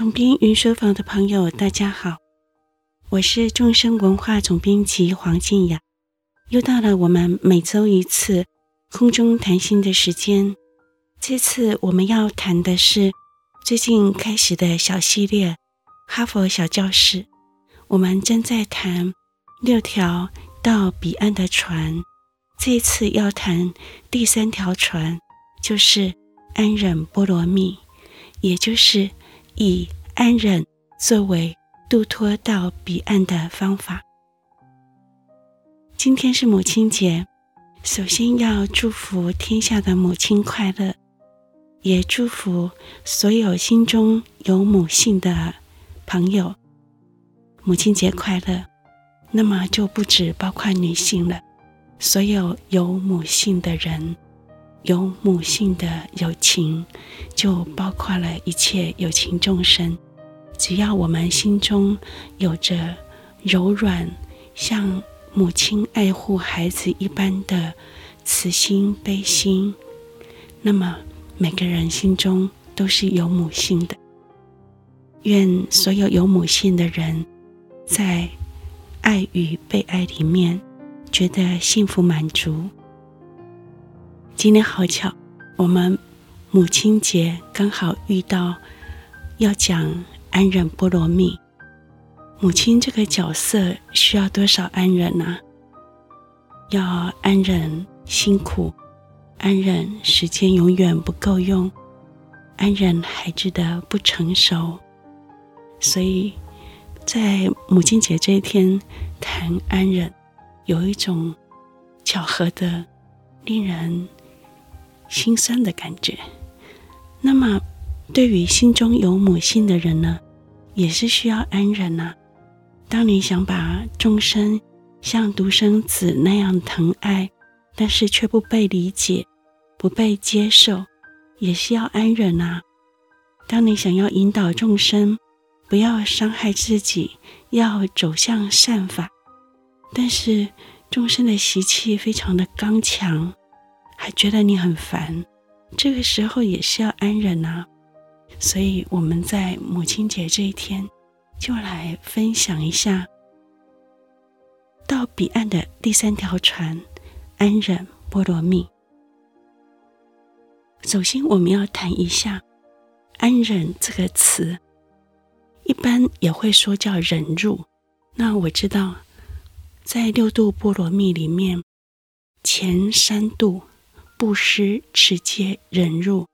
总编云书房的朋友，大家好，我是众生文化总编辑黄静雅，又到了我们每周一次空中谈心的时间。这次我们要谈的是最近开始的小系列《哈佛小教室》，我们正在谈六条到彼岸的船，这次要谈第三条船，就是安忍波罗蜜，也就是。以安忍作为渡脱到彼岸的方法。今天是母亲节，首先要祝福天下的母亲快乐，也祝福所有心中有母性的朋友，母亲节快乐。那么就不止包括女性了，所有有母性的人。有母性的友情，就包括了一切有情众生。只要我们心中有着柔软，像母亲爱护孩子一般的慈心悲心，那么每个人心中都是有母性的。愿所有有母性的人，在爱与被爱里面，觉得幸福满足。今天好巧，我们母亲节刚好遇到要讲安忍波罗蜜。母亲这个角色需要多少安忍呢？要安忍辛苦，安忍时间永远不够用，安忍孩子的不成熟。所以在母亲节这一天谈安忍，有一种巧合的令人。心酸的感觉。那么，对于心中有母性的人呢，也是需要安忍呐、啊。当你想把众生像独生子那样疼爱，但是却不被理解、不被接受，也是要安忍呐、啊。当你想要引导众生不要伤害自己，要走向善法，但是众生的习气非常的刚强。还觉得你很烦，这个时候也是要安忍啊。所以我们在母亲节这一天，就来分享一下到彼岸的第三条船——安忍波罗蜜。首先，我们要谈一下“安忍”这个词，一般也会说叫忍辱。那我知道，在六度波罗蜜里面，前三度。布施、持戒、忍辱，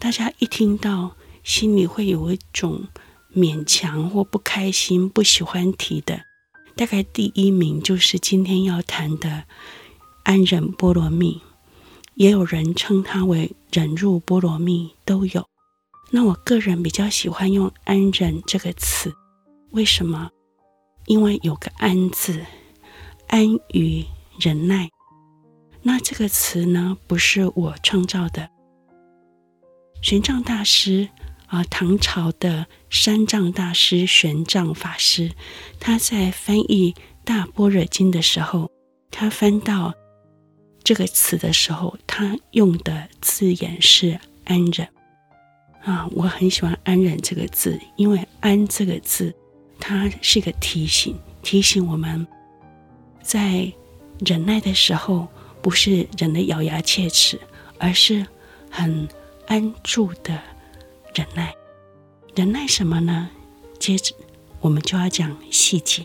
大家一听到，心里会有一种勉强或不开心、不喜欢提的。大概第一名就是今天要谈的安忍波罗蜜，也有人称它为忍辱波罗蜜，都有。那我个人比较喜欢用安忍这个词，为什么？因为有个安字，安于忍耐。那这个词呢，不是我创造的。玄奘大师啊，唐朝的三藏大师玄奘法师，他在翻译《大般若经》的时候，他翻到这个词的时候，他用的字眼是“安忍”。啊，我很喜欢“安忍”这个字，因为“安”这个字，它是一个提醒，提醒我们在忍耐的时候。不是忍得咬牙切齿，而是很安住的忍耐。忍耐什么呢？接着我们就要讲细节。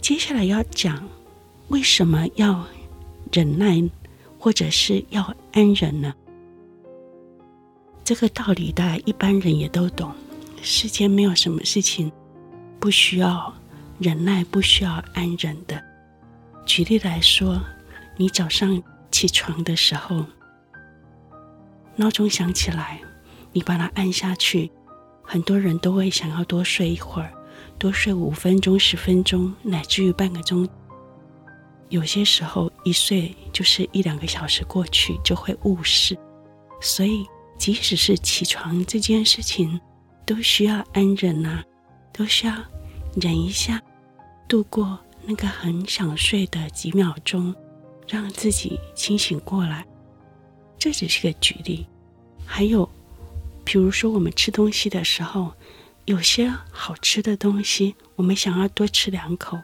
接下来要讲为什么要忍耐，或者是要安忍呢？这个道理大家一般人也都懂。世间没有什么事情不需要忍耐、不需要安忍的。举例来说。你早上起床的时候，闹钟响起来，你把它按下去。很多人都会想要多睡一会儿，多睡五分钟、十分钟，乃至于半个钟。有些时候一睡就是一两个小时过去，就会误事。所以，即使是起床这件事情，都需要安忍啊，都需要忍一下，度过那个很想睡的几秒钟。让自己清醒过来，这只是个举例。还有，比如说我们吃东西的时候，有些好吃的东西，我们想要多吃两口，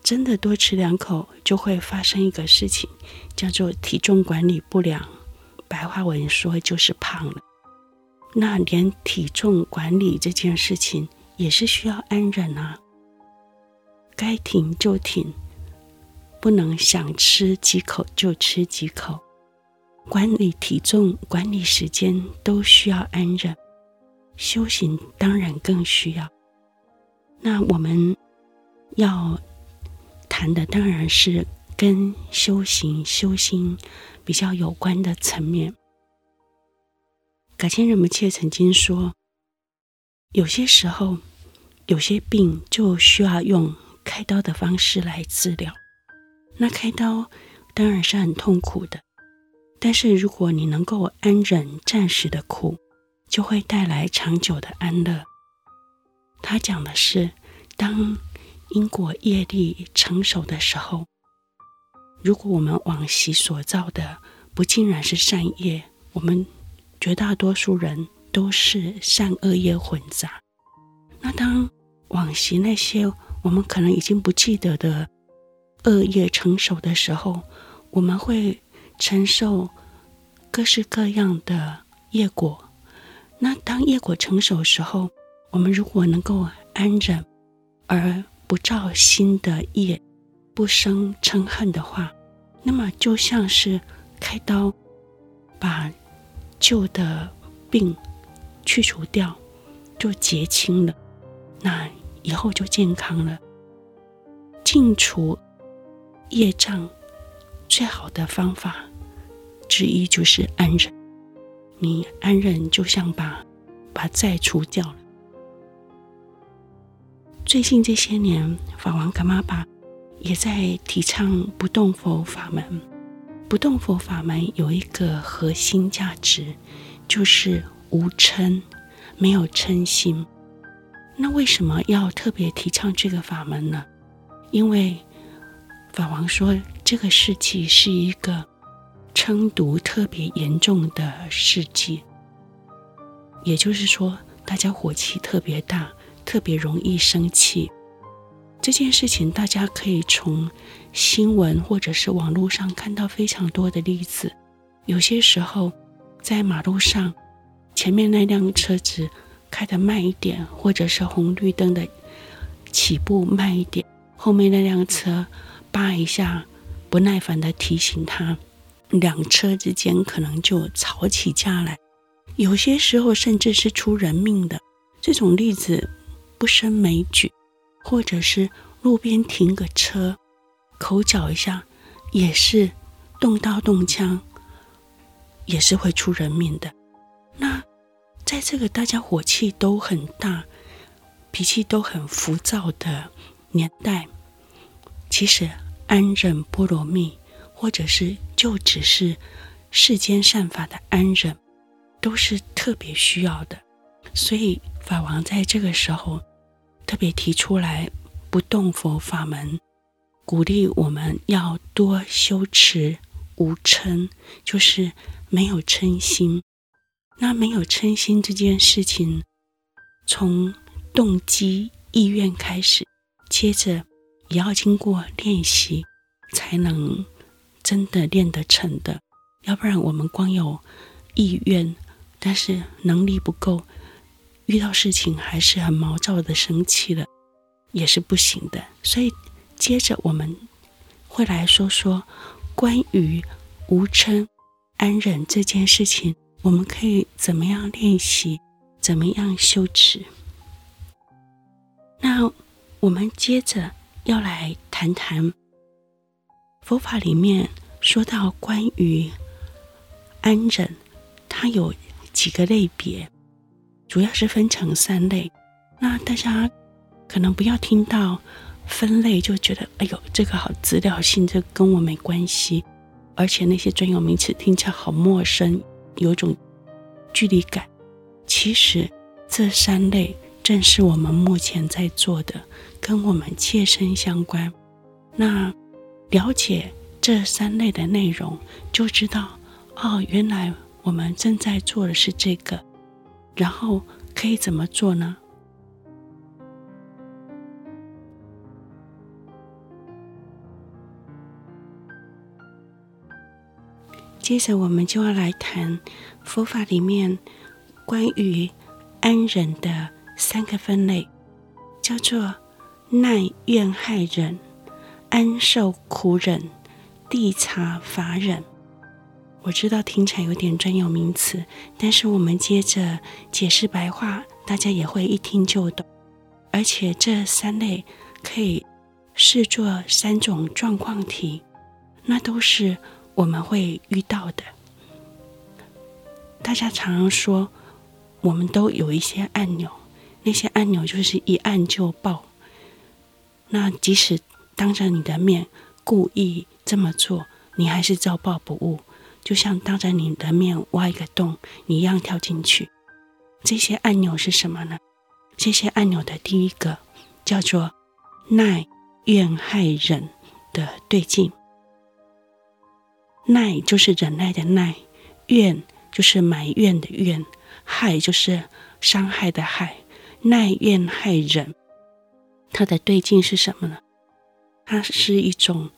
真的多吃两口就会发生一个事情，叫做体重管理不良，白话文说就是胖了。那连体重管理这件事情也是需要安忍啊，该停就停，不能想吃几口就吃几口。管理体重、管理时间都需要安忍，修行当然更需要。那我们要谈的当然是跟修行、修心比较有关的层面。噶千仁波切曾经说，有些时候，有些病就需要用开刀的方式来治疗。那开刀当然是很痛苦的，但是如果你能够安忍暂时的苦，就会带来长久的安乐。他讲的是，当因果业力成熟的时候，如果我们往昔所造的不尽然是善业，我们。绝大多数人都是善恶业混杂。那当往昔那些我们可能已经不记得的恶业成熟的时候，我们会承受各式各样的业果。那当业果成熟时候，我们如果能够安忍而不造新的业，不生嗔恨的话，那么就像是开刀把。旧的病去除掉，就结清了，那以后就健康了。净除业障最好的方法之一就是安忍。你安忍，就像把把债除掉了。最近这些年，法王噶玛巴也在提倡不动佛法门。不动佛法门有一个核心价值，就是无嗔，没有嗔心。那为什么要特别提倡这个法门呢？因为法王说，这个世纪是一个嗔毒特别严重的世纪，也就是说，大家火气特别大，特别容易生气。这件事情，大家可以从新闻或者是网络上看到非常多的例子。有些时候，在马路上，前面那辆车子开得慢一点，或者是红绿灯的起步慢一点，后面那辆车叭一下，不耐烦的提醒他，两车之间可能就吵起架来。有些时候，甚至是出人命的。这种例子不胜枚举。或者是路边停个车，口角一下，也是动刀动枪，也是会出人命的。那在这个大家火气都很大、脾气都很浮躁的年代，其实安忍波罗蜜，或者是就只是世间善法的安忍，都是特别需要的。所以法王在这个时候。特别提出来不动佛法门，鼓励我们要多修持无嗔，就是没有嗔心。那没有嗔心这件事情，从动机意愿开始，接着也要经过练习，才能真的练得成的。要不然我们光有意愿，但是能力不够。遇到事情还是很毛躁的生气了，也是不行的。所以接着我们会来说说关于无嗔安忍这件事情，我们可以怎么样练习，怎么样修持。那我们接着要来谈谈佛法里面说到关于安忍，它有几个类别。主要是分成三类，那大家可能不要听到分类就觉得，哎呦，这个好资料性，这跟我没关系，而且那些专有名词听起来好陌生，有种距离感。其实这三类正是我们目前在做的，跟我们切身相关。那了解这三类的内容，就知道，哦，原来我们正在做的是这个。然后可以怎么做呢？接着，我们就要来谈佛法里面关于安忍的三个分类，叫做耐怨害忍、安受苦忍、谛察法忍。我知道听起来有点专有名词，但是我们接着解释白话，大家也会一听就懂。而且这三类可以视作三种状况题，那都是我们会遇到的。大家常常说，我们都有一些按钮，那些按钮就是一按就爆。那即使当着你的面故意这么做，你还是照爆不误。就像当着你的面挖一个洞，你一样跳进去。这些按钮是什么呢？这些按钮的第一个叫做耐怨害忍的对境。耐就是忍耐的耐，怨就是埋怨的怨，害就是伤害的害。耐怨害忍，它的对境是什么呢？它是一种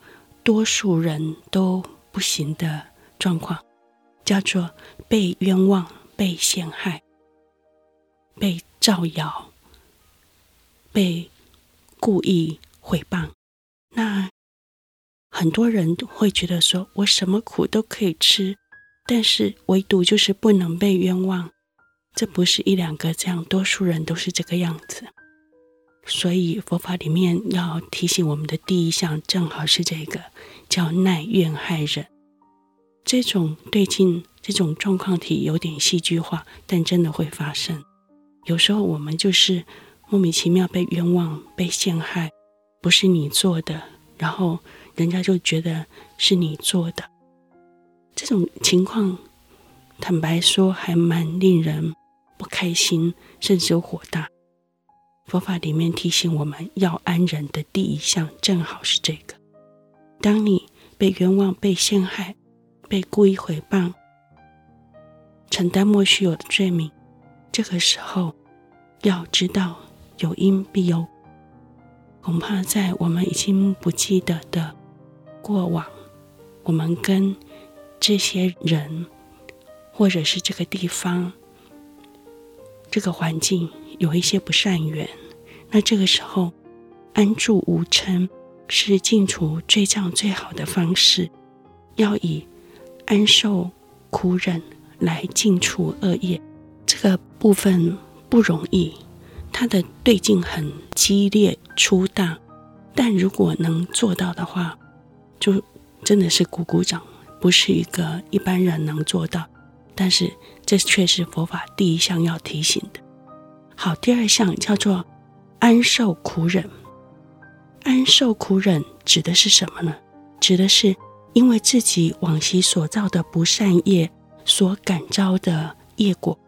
多数人都不行的。状况叫做被冤枉、被陷害、被造谣、被故意诽谤。那很多人会觉得说：“我什么苦都可以吃，但是唯独就是不能被冤枉。”这不是一两个这样，多数人都是这个样子。所以佛法里面要提醒我们的第一项，正好是这个，叫耐怨害忍。这种对境，这种状况体有点戏剧化，但真的会发生。有时候我们就是莫名其妙被冤枉、被陷害，不是你做的，然后人家就觉得是你做的。这种情况，坦白说还蛮令人不开心，甚至有火大。佛法里面提醒我们要安忍的第一项，正好是这个：当你被冤枉、被陷害。被故意诽谤，承担莫须有的罪名，这个时候要知道有因必有。恐怕在我们已经不记得的过往，我们跟这些人，或者是这个地方、这个环境有一些不善缘，那这个时候安住无嗔是净除罪障最好的方式，要以。安受苦忍来净除恶业，这个部分不容易，它的对境很激烈粗大，但如果能做到的话，就真的是鼓鼓掌，不是一个一般人能做到。但是这却是佛法第一项要提醒的。好，第二项叫做安受苦忍。安受苦忍指的是什么呢？指的是。因为自己往昔所造的不善业所感召的业果，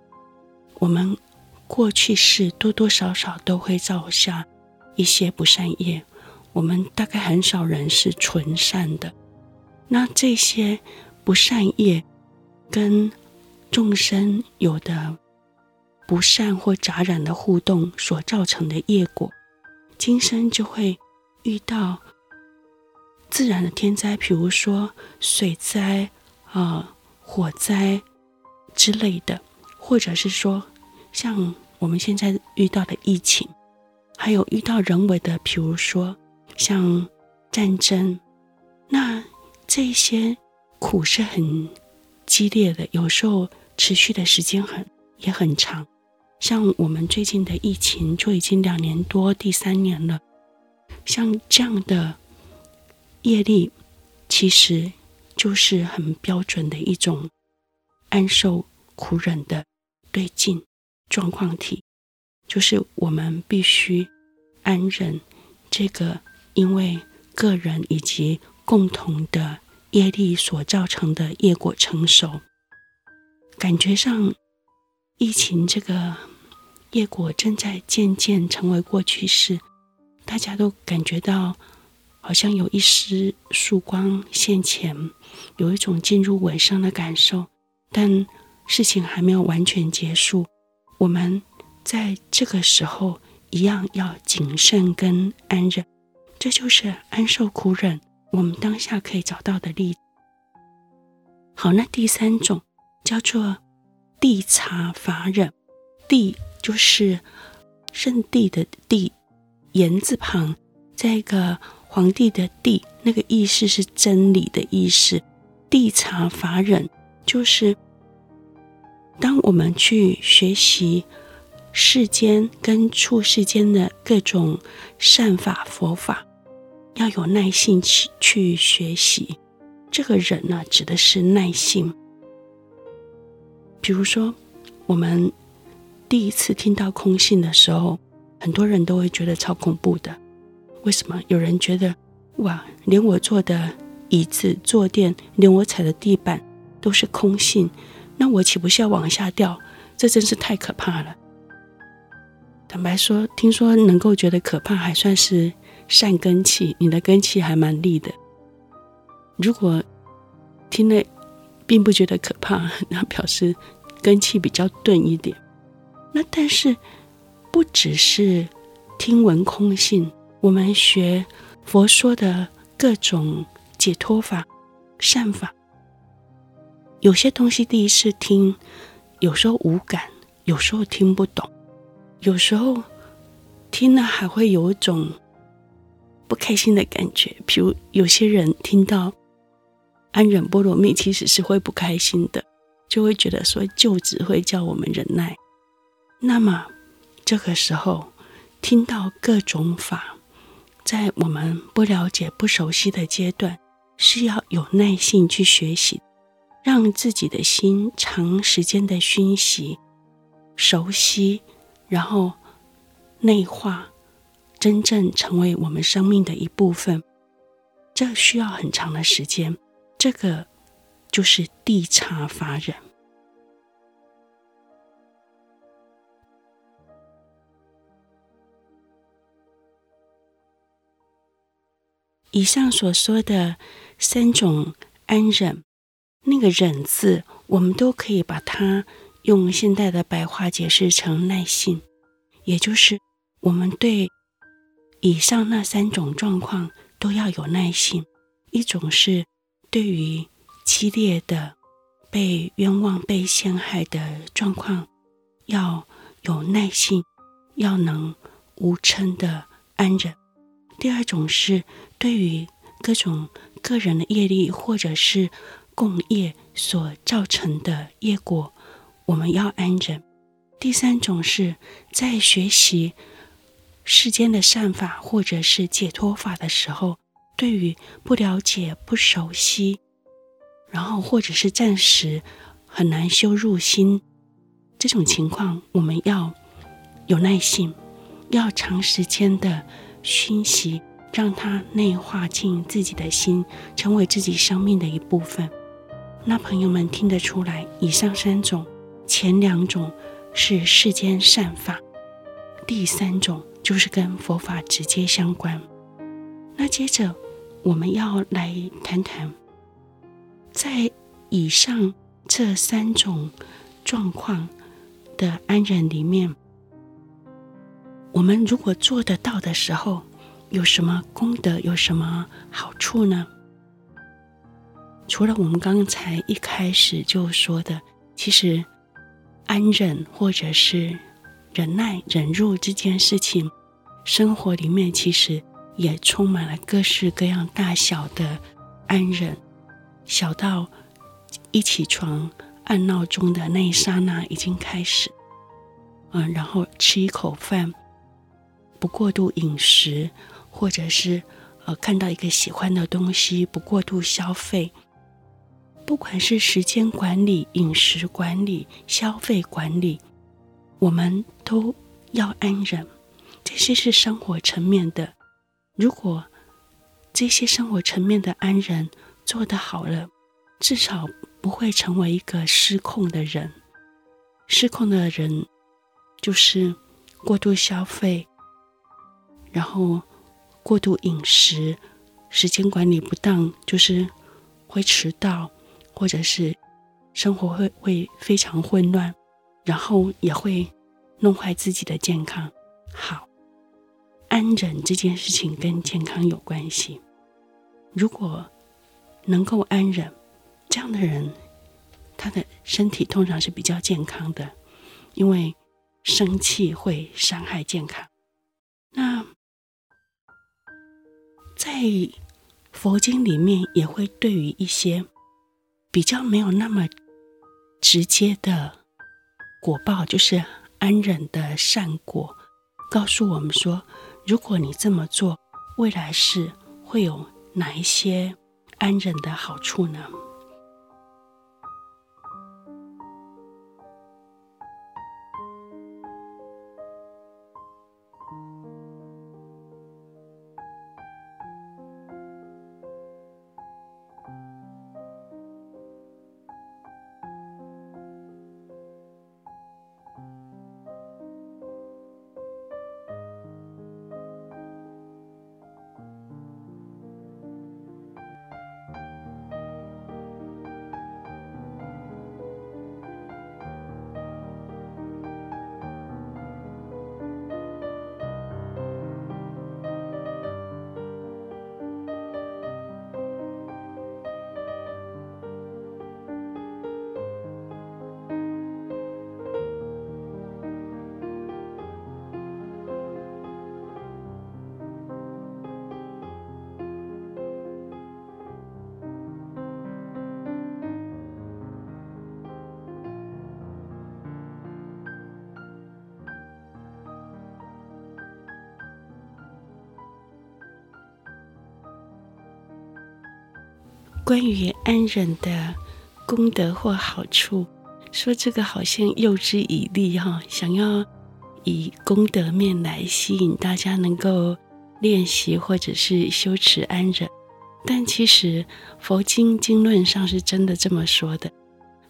我们过去世多多少少都会造下一些不善业。我们大概很少人是纯善的。那这些不善业跟众生有的不善或杂染的互动所造成的业果，今生就会遇到。自然的天灾，比如说水灾啊、火灾之类的，或者是说像我们现在遇到的疫情，还有遇到人为的，比如说像战争，那这些苦是很激烈的，有时候持续的时间很也很长。像我们最近的疫情就已经两年多，第三年了，像这样的。业力其实就是很标准的一种安受苦忍的对境状况体，就是我们必须安忍这个因为个人以及共同的业力所造成的业果成熟。感觉上，疫情这个业果正在渐渐成为过去式，大家都感觉到。好像有一丝曙光现前，有一种进入尾声的感受，但事情还没有完全结束，我们在这个时候一样要谨慎跟安忍，这就是安受苦忍。我们当下可以找到的例子。好，那第三种叫做谛察法忍，谛就是圣地的谛，言字旁，在一个皇帝的帝，那个意思是真理的意思。谛察法忍就是，当我们去学习世间跟处世间的各种善法佛法。要有耐性去去学习，这个忍呢，指的是耐性。比如说，我们第一次听到空性的时候，很多人都会觉得超恐怖的。为什么？有人觉得，哇，连我坐的椅子、坐垫，连我踩的地板都是空性，那我岂不是要往下掉？这真是太可怕了。坦白说，听说能够觉得可怕，还算是。善根气，你的根气还蛮利的。如果听了并不觉得可怕，那表示根气比较钝一点。那但是不只是听闻空性，我们学佛说的各种解脱法、善法，有些东西第一次听，有时候无感，有时候听不懂，有时候听了还会有一种。不开心的感觉，比如有些人听到安忍波罗蜜，其实是会不开心的，就会觉得说就只会叫我们忍耐。那么这个时候听到各种法，在我们不了解、不熟悉的阶段，是要有耐心去学习，让自己的心长时间的熏习、熟悉，然后内化。真正成为我们生命的一部分，这需要很长的时间。这个就是地差法忍。以上所说的三种安忍，那个忍字，我们都可以把它用现代的白话解释成耐性，也就是我们对。以上那三种状况都要有耐性。一种是对于激烈的被冤枉、被陷害的状况，要有耐性，要能无嗔的安忍；第二种是对于各种个人的业力或者是共业所造成的业果，我们要安忍；第三种是在学习。世间的善法或者是解脱法的时候，对于不了解、不熟悉，然后或者是暂时很难修入心这种情况，我们要有耐心，要长时间的熏习，让它内化进自己的心，成为自己生命的一部分。那朋友们听得出来，以上三种，前两种是世间善法，第三种。就是跟佛法直接相关。那接着我们要来谈谈，在以上这三种状况的安忍里面，我们如果做得到的时候，有什么功德，有什么好处呢？除了我们刚才一开始就说的，其实安忍或者是忍耐、忍辱这件事情。生活里面其实也充满了各式各样大小的安忍，小到一起床按闹钟的那一刹那已经开始，嗯，然后吃一口饭，不过度饮食，或者是呃看到一个喜欢的东西不过度消费，不管是时间管理、饮食管理、消费管理，我们都要安忍。这些是生活层面的，如果这些生活层面的安忍做得好了，至少不会成为一个失控的人。失控的人就是过度消费，然后过度饮食，时间管理不当，就是会迟到，或者是生活会会非常混乱，然后也会弄坏自己的健康。好，安忍这件事情跟健康有关系。如果能够安忍，这样的人，他的身体通常是比较健康的，因为生气会伤害健康。那在佛经里面也会对于一些比较没有那么直接的果报，就是安忍的善果，告诉我们说，如果你这么做，未来世会有哪一些安忍的好处呢？关于安忍的功德或好处，说这个好像诱之以利哈，想要以功德面来吸引大家能够练习或者是修持安忍，但其实佛经经论上是真的这么说的。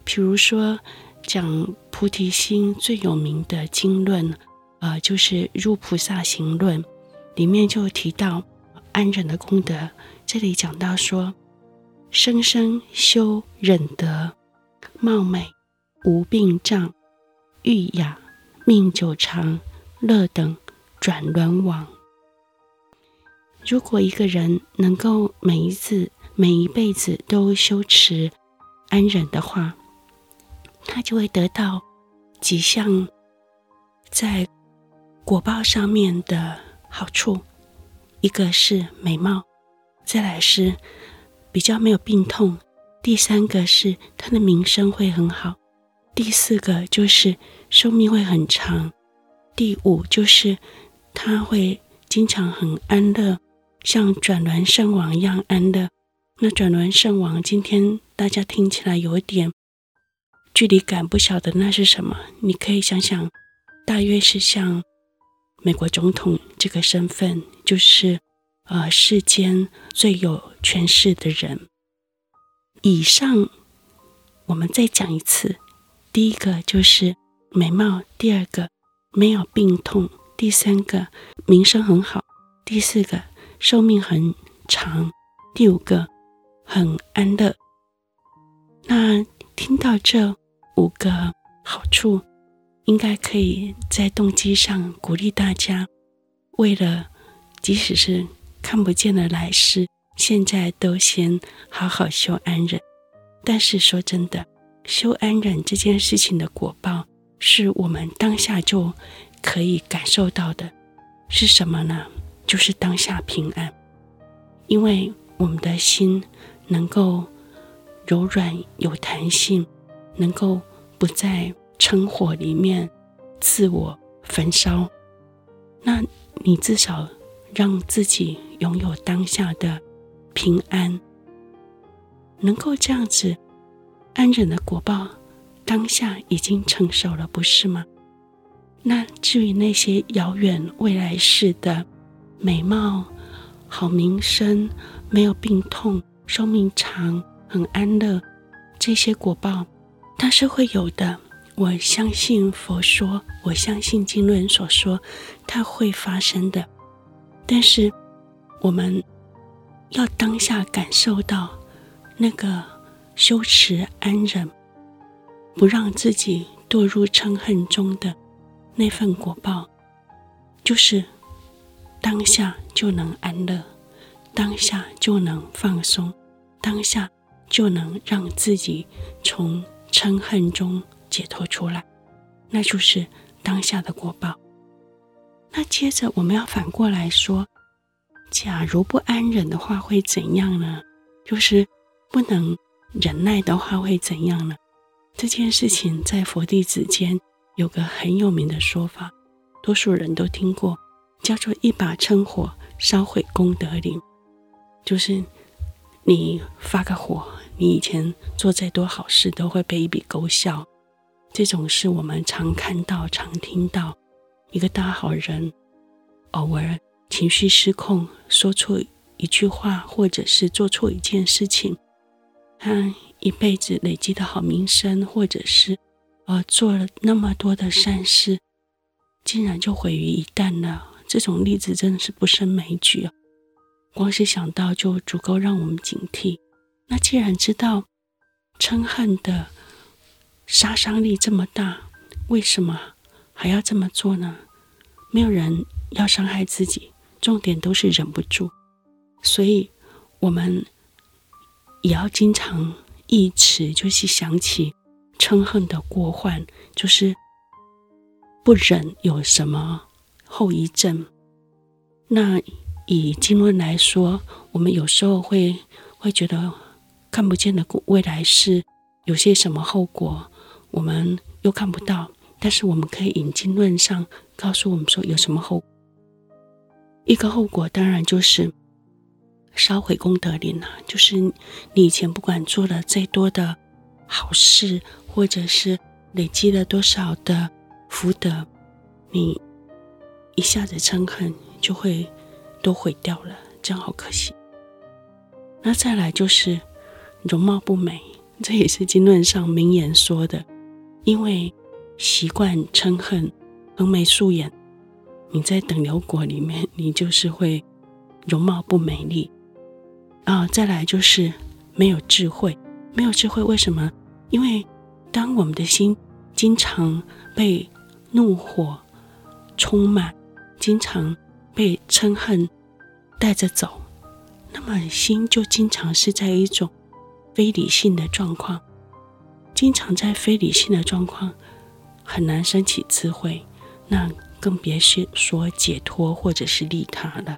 譬如说讲菩提心最有名的经论，呃，就是《入菩萨行论》，里面就提到安忍的功德。这里讲到说。生生修忍德，貌美无病障，玉雅命久长，乐等转轮王。如果一个人能够每一次、每一辈子都修持安忍的话，他就会得到几项在果报上面的好处。一个是美貌，再来是。比较没有病痛，第三个是他的名声会很好，第四个就是寿命会很长，第五就是他会经常很安乐，像转轮圣王一样安乐。那转轮圣王今天大家听起来有一点距离感，不晓得那是什么？你可以想想，大约是像美国总统这个身份，就是。呃，世间最有权势的人。以上，我们再讲一次。第一个就是美貌，第二个没有病痛，第三个名声很好，第四个寿命很长，第五个很安乐。那听到这五个好处，应该可以在动机上鼓励大家，为了即使是。看不见的来世，现在都先好好修安忍。但是说真的，修安忍这件事情的果报，是我们当下就可以感受到的，是什么呢？就是当下平安，因为我们的心能够柔软有弹性，能够不在嗔火里面自我焚烧。那你至少让自己。拥有当下的平安，能够这样子安忍的果报，当下已经成熟了，不是吗？那至于那些遥远未来世的美貌、好名声、没有病痛、寿命长、很安乐，这些果报，它是会有的。我相信佛说，我相信经论所说，它会发生的。但是。我们要当下感受到那个修持安忍，不让自己堕入嗔恨中的那份果报，就是当下就能安乐，当下就能放松，当下就能让自己从嗔恨中解脱出来，那就是当下的果报。那接着我们要反过来说，假如不安忍的话会怎样呢？就是不能忍耐的话会怎样呢？这件事情在佛弟子间有个很有名的说法，多数人都听过，叫做“一把撑火烧毁功德林”。就是你发个火，你以前做再多好事都会被一笔勾销。这种是我们常看到、常听到。一个大好人，偶尔情绪失控，说错一句话，或者是做错一件事情，他一辈子累积的好名声，或者是呃做了那么多的善事，竟然就毁于一旦了。这种例子真的是不胜枚举啊！光是想到就足够让我们警惕。那既然知道嗔恨的杀伤力这么大，为什么？还要这么做呢？没有人要伤害自己，重点都是忍不住，所以我们也要经常忆持，就是想起嗔恨的过患，就是不忍有什么后遗症。那以经论来说，我们有时候会会觉得看不见的未来是有些什么后果，我们又看不到。但是我们可以引经论上告诉我们说有什么后果。一个后果当然就是烧毁功德林了，就是你以前不管做了再多的好事，或者是累积了多少的福德，你一下子嗔恨就会都毁掉了，这样好可惜。那再来就是容貌不美，这也是经论上名言说的，因为。习惯嗔恨，横眉竖眼，你在等流果里面，你就是会容貌不美丽啊。再来就是没有智慧，没有智慧为什么？因为当我们的心经常被怒火充满，经常被嗔恨带着走，那么心就经常是在一种非理性的状况，经常在非理性的状况。很难升起智慧，那更别是说解脱或者是利他了。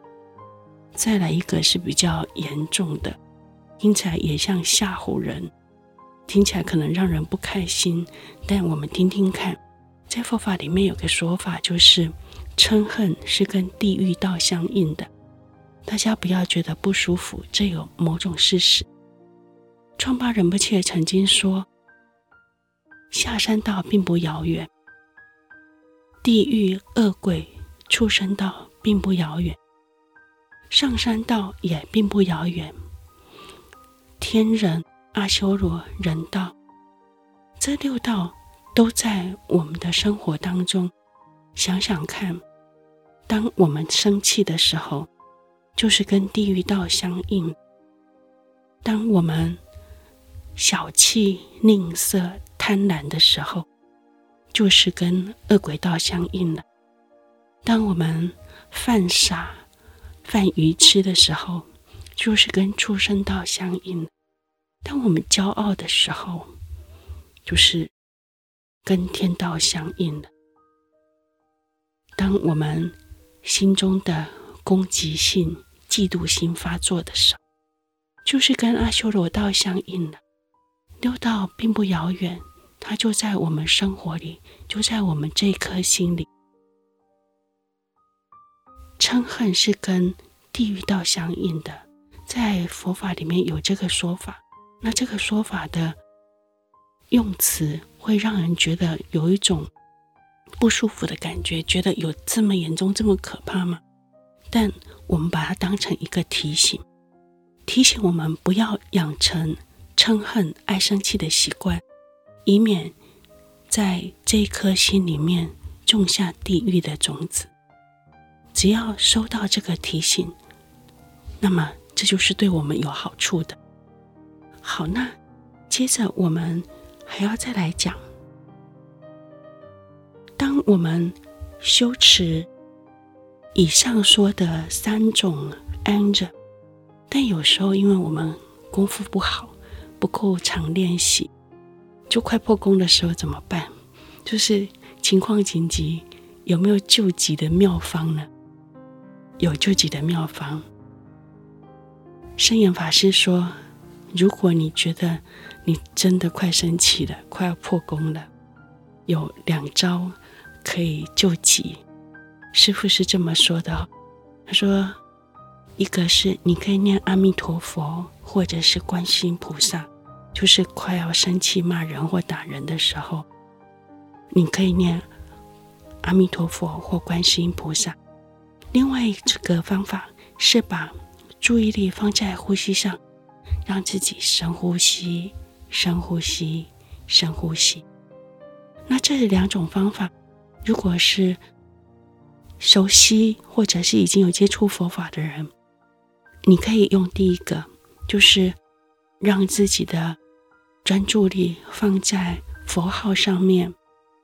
再来一个是比较严重的，听起来也像吓唬人，听起来可能让人不开心。但我们听听看，在佛法里面有个说法，就是嗔恨是跟地狱道相应的。大家不要觉得不舒服，这有某种事实。创巴仁波切曾经说。下山道并不遥远，地狱、恶鬼、畜生道并不遥远，上山道也并不遥远，天人、阿修罗、人道，这六道都在我们的生活当中。想想看，当我们生气的时候，就是跟地狱道相应；当我们小气、吝啬，贪婪的时候，就是跟恶鬼道相应了；当我们犯傻、犯愚痴的时候，就是跟畜生道相应了；当我们骄傲的时候，就是跟天道相应了；当我们心中的攻击性、嫉妒心发作的时候，就是跟阿修罗道相应了。六道并不遥远。它就在我们生活里，就在我们这颗心里。嗔恨是跟地狱道相应的，在佛法里面有这个说法。那这个说法的用词会让人觉得有一种不舒服的感觉，觉得有这么严重、这么可怕吗？但我们把它当成一个提醒，提醒我们不要养成嗔恨、爱生气的习惯。以免在这颗心里面种下地狱的种子。只要收到这个提醒，那么这就是对我们有好处的。好，那接着我们还要再来讲，当我们修持以上说的三种安忍，但有时候因为我们功夫不好，不够常练习，就快破功的时候怎么办？就是情况紧急，有没有救急的妙方呢？有救急的妙方。圣严法师说，如果你觉得你真的快生气了，快要破功了，有两招可以救急。师傅是这么说的，他说，一个是你可以念阿弥陀佛，或者是观世音菩萨，就是快要生气骂人或打人的时候，你可以念阿弥陀佛或观世音菩萨。另外一个方法是把注意力放在呼吸上，让自己深呼吸、深呼吸、深呼吸。那这两种方法，如果是熟悉或者是已经有接触佛法的人，你可以用第一个，就是让自己的专注力放在佛号上面。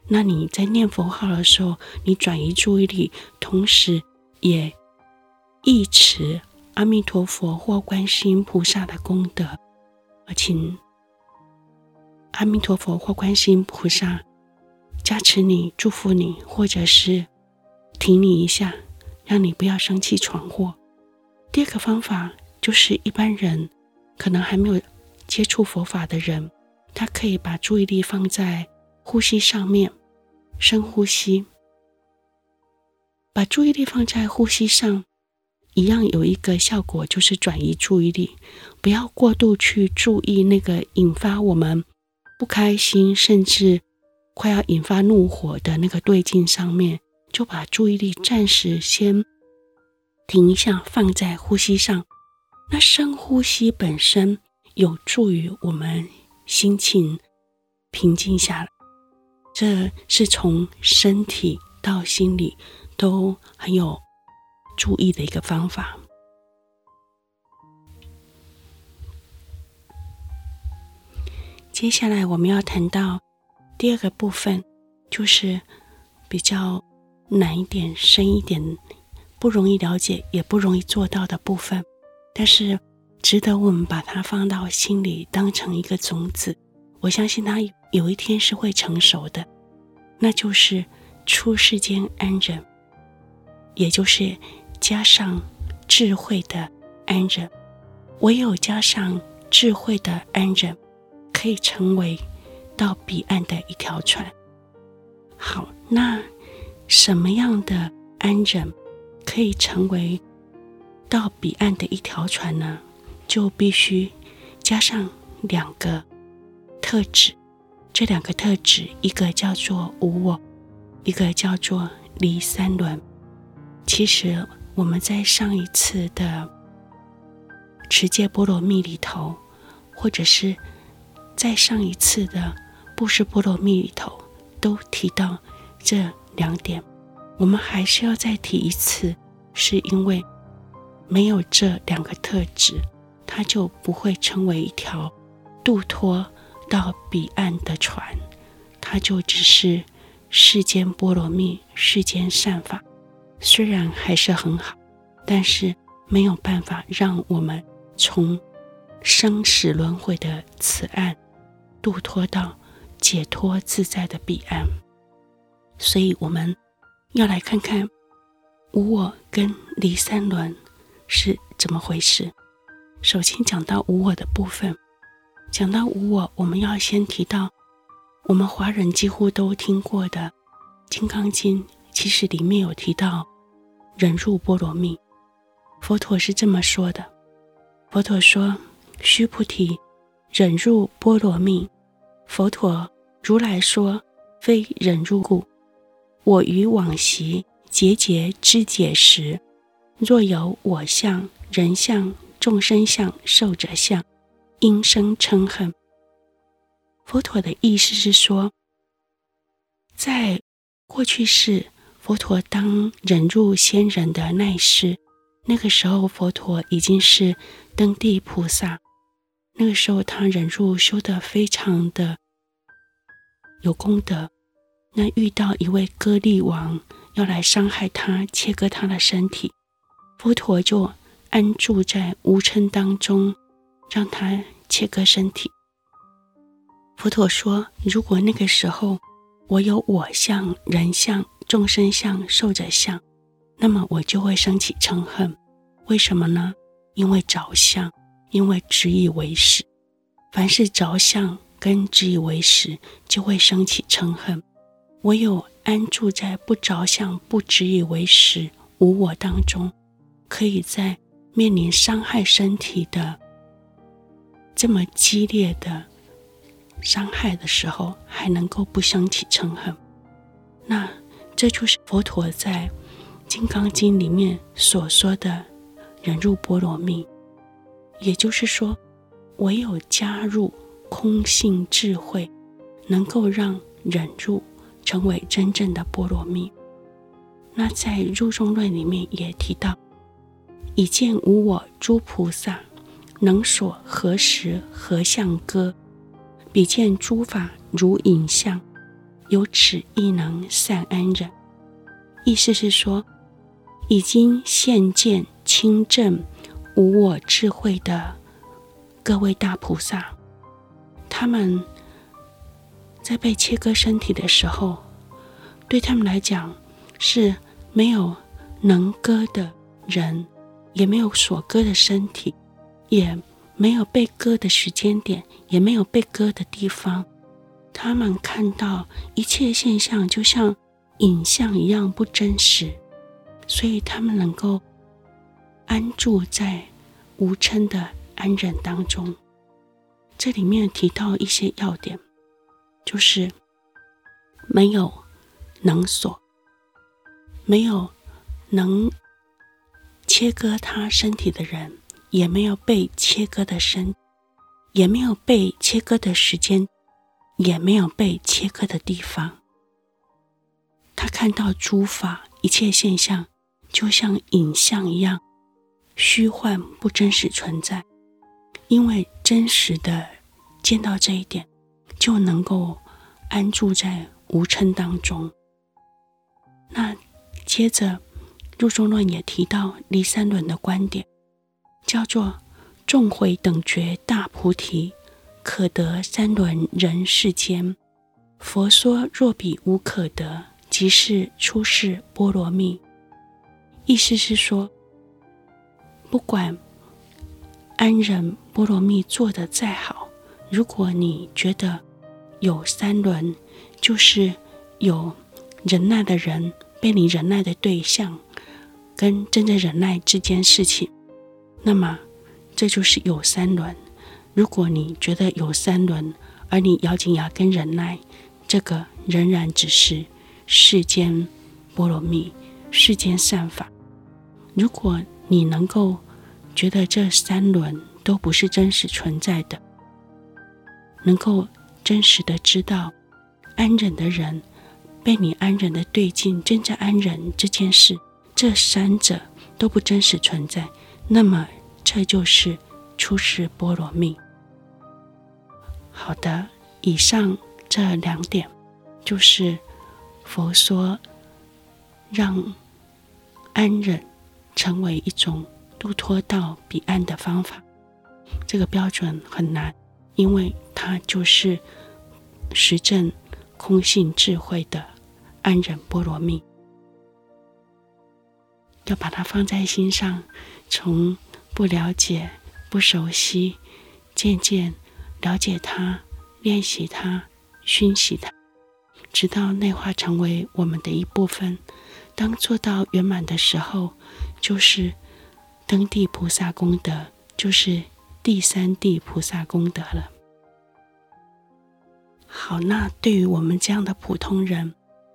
那你在念佛号的时候，你转移注意力，同时也忆持阿弥陀佛或观世音菩萨的功德，而请阿弥陀佛或观世音菩萨加持你、祝福你，或者是挺你一下，让你不要生气闯祸。第二个方法就是一般人可能还没有接触佛法的人，他可以把注意力放在呼吸上面，深呼吸，把注意力放在呼吸上。一样有一个效果，就是转移注意力，不要过度去注意那个引发我们不开心，甚至快要引发怒火的那个对境上面，就把注意力暂时先停一下，放在呼吸上。那深呼吸本身有助于我们心情平静下来，这是从身体到心理都很有。注意的一个方法。接下来我们要谈到第二个部分，就是比较难一点、深一点、不容易了解也不容易做到的部分，但是值得我们把它放到心里，当成一个种子。我相信它有一天是会成熟的，那就是出世间安忍，也就是。加上智慧的安忍，唯有加上智慧的安忍，可以成为到彼岸的一条船。好，那什么样的安忍可以成为到彼岸的一条船呢？就必须加上两个特质。这两个特质，一个叫做无我，一个叫做离三轮。其实。我们在上一次的持戒波罗蜜里头，或者是在上一次的布施波罗蜜里头，都提到这两点。我们还是要再提一次，是因为没有这两个特质，它就不会成为一条渡脱到彼岸的船，它就只是世间波罗蜜、世间善法。虽然还是很好，但是没有办法让我们从生死轮回的此岸渡脱到解脱自在的彼岸。所以，我们要来看看无我跟离三轮是怎么回事。首先讲到无我的部分，讲到无我，我们要先提到我们华人几乎都听过的《金刚经》。其实里面有提到忍辱波罗蜜，佛陀是这么说的：佛陀说，须菩提，忍辱波罗蜜。佛陀如来说，非忍辱故。我于往昔节节知解时，若有我相、人相、众生相、寿者相，应生嗔恨。佛陀的意思是说，在过去世。佛陀当忍辱仙人的那一世，那个时候佛陀已经是登地菩萨。那个时候他忍辱修得非常的有功德。那遇到一位歌利王要来伤害他、切割他的身体，佛陀就安住在无嗔当中，让他切割身体。佛陀说：“如果那个时候我有我相、人相、众生相、寿者相，那么我就会升起嗔恨。为什么呢？因为着相，因为执以为实。凡是着相跟执以为实，就会升起嗔恨。唯有安住在不着相、不执以为实、无我当中，可以在面临伤害身体的这么激烈的。”伤害的时候还能够不生起嗔恨，那这就是佛陀在《金刚经》里面所说的忍辱波罗蜜。也就是说，唯有加入空性智慧，能够让忍辱成为真正的波罗蜜。那在《入中论》里面也提到：“已见无我诸菩萨，能所何时何相割？”彼见诸法如影像，由此亦能善安忍。意思是说，已经现见清净无我智慧的各位大菩萨，他们在被切割身体的时候，对他们来讲是没有能割的人，也没有所割的身体，也。没有被割的时间点，也没有被割的地方，他们看到一切现象就像影像一样不真实，所以他们能够安住在无嗔的安忍当中。这里面提到一些要点，就是没有能所，没有能切割他身体的人。也没有被切割的身，也没有被切割的时间，也没有被切割的地方。他看到诸法一切现象，就像影像一样，虚幻不真实存在。因为真实的见到这一点，就能够安住在无嗔当中。那接着入中论也提到离三轮的观点。叫做众回等觉大菩提，可得三轮人世间。佛说若彼无可得，即是出世波罗蜜。意思是说，不管安忍波罗蜜做得再好，如果你觉得有三轮，就是有忍耐的人被你忍耐的对象，跟真正忍耐这件事情。那么，这就是有三轮。如果你觉得有三轮，而你咬紧牙根忍耐，这个仍然只是世间波罗蜜、世间善法。如果你能够觉得这三轮都不是真实存在的，能够真实的知道安忍的人被你安忍的对境，真正安忍这件事，这三者都不真实存在。那么，这就是出世波罗蜜。好的，以上这两点就是佛说让安忍成为一种度脱到彼岸的方法。这个标准很难，因为它就是实证空性智慧的安忍波罗蜜。要把它放在心上，从不了解、不熟悉，渐渐了解它，练习它，熏习它，直到内化成为我们的一部分。当做到圆满的时候，就是登地菩萨功德，就是第三地菩萨功德了。好，那对于我们这样的普通人，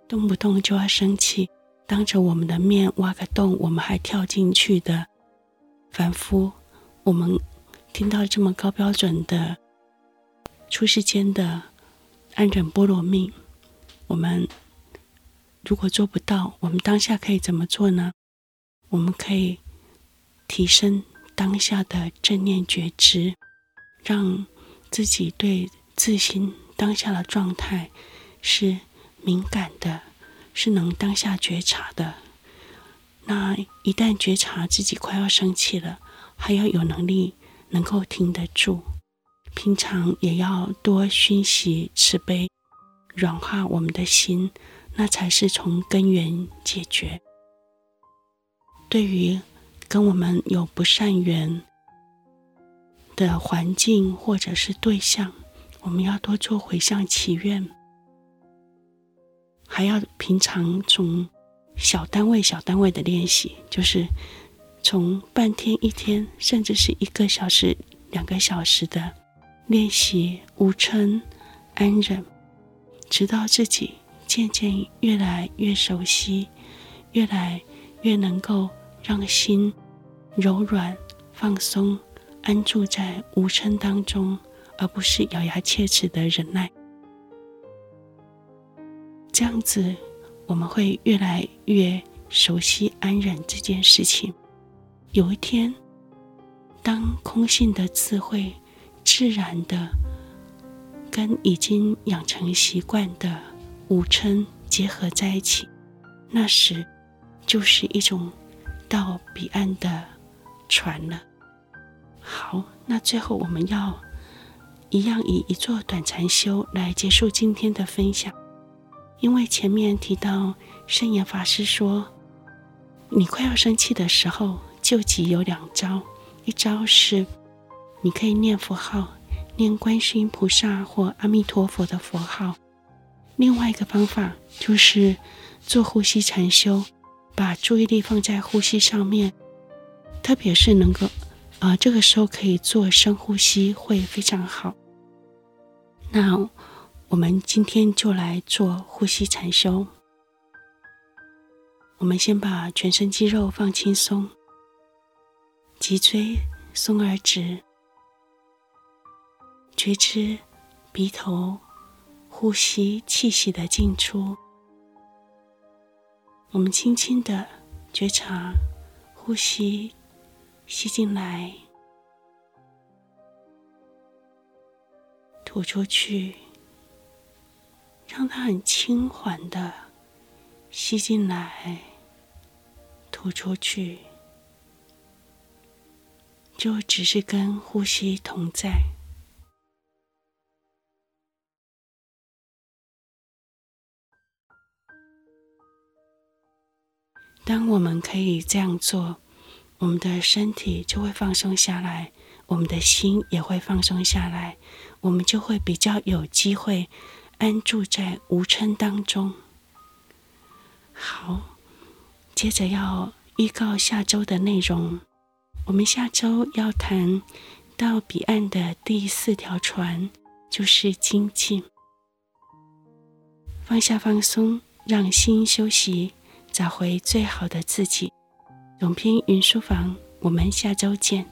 动不动就要生气。当着我们的面挖个洞，我们还跳进去的凡夫，我们听到这么高标准的出世间的安忍波罗蜜，我们如果做不到，我们当下可以怎么做呢？我们可以提升当下的正念觉知，让自己对自心当下的状态是敏感的。是能当下觉察的。那一旦觉察自己快要生气了，还要有能力能够停得住。平常也要多熏习慈悲，软化我们的心，那才是从根源解决。对于跟我们有不善缘的环境或者是对象，我们要多做回向祈愿，还要平常从小单位、小单位的练习，就是从半天、一天，甚至是一个小时、两个小时的练习无嗔安忍，直到自己渐渐越来越熟悉，越来越能够。让心柔软、放松，安住在无嗔当中，而不是咬牙切齿的忍耐。这样子，我们会越来越熟悉安忍这件事情。有一天，当空性的智慧自然的跟已经养成习惯的无嗔结合在一起，那时就是一种。到彼岸的船了。好，那最后我们要一样以一座短禅修来结束今天的分享。因为前面提到圣严法师说，你快要生气的时候，救急有两招：一招是你可以念佛号，念观世音菩萨或阿弥陀佛的佛号；另外一个方法就是做呼吸禅修。把注意力放在呼吸上面，特别是能够，啊、呃，这个时候可以做深呼吸，会非常好。那我们今天就来做呼吸禅修。我们先把全身肌肉放轻松，脊椎松而直，觉知鼻头呼吸气息的进出。我们轻轻的觉察呼吸，吸进来，吐出去，让它很轻缓的吸进来，吐出去，就只是跟呼吸同在。当我们可以这样做，我们的身体就会放松下来，我们的心也会放松下来，我们就会比较有机会安住在无嗔当中。好，接着要预告下周的内容，我们下周要谈到彼岸的第四条船，就是精进，放下放松，让心休息。找回最好的自己。总编云书房，我们下周见。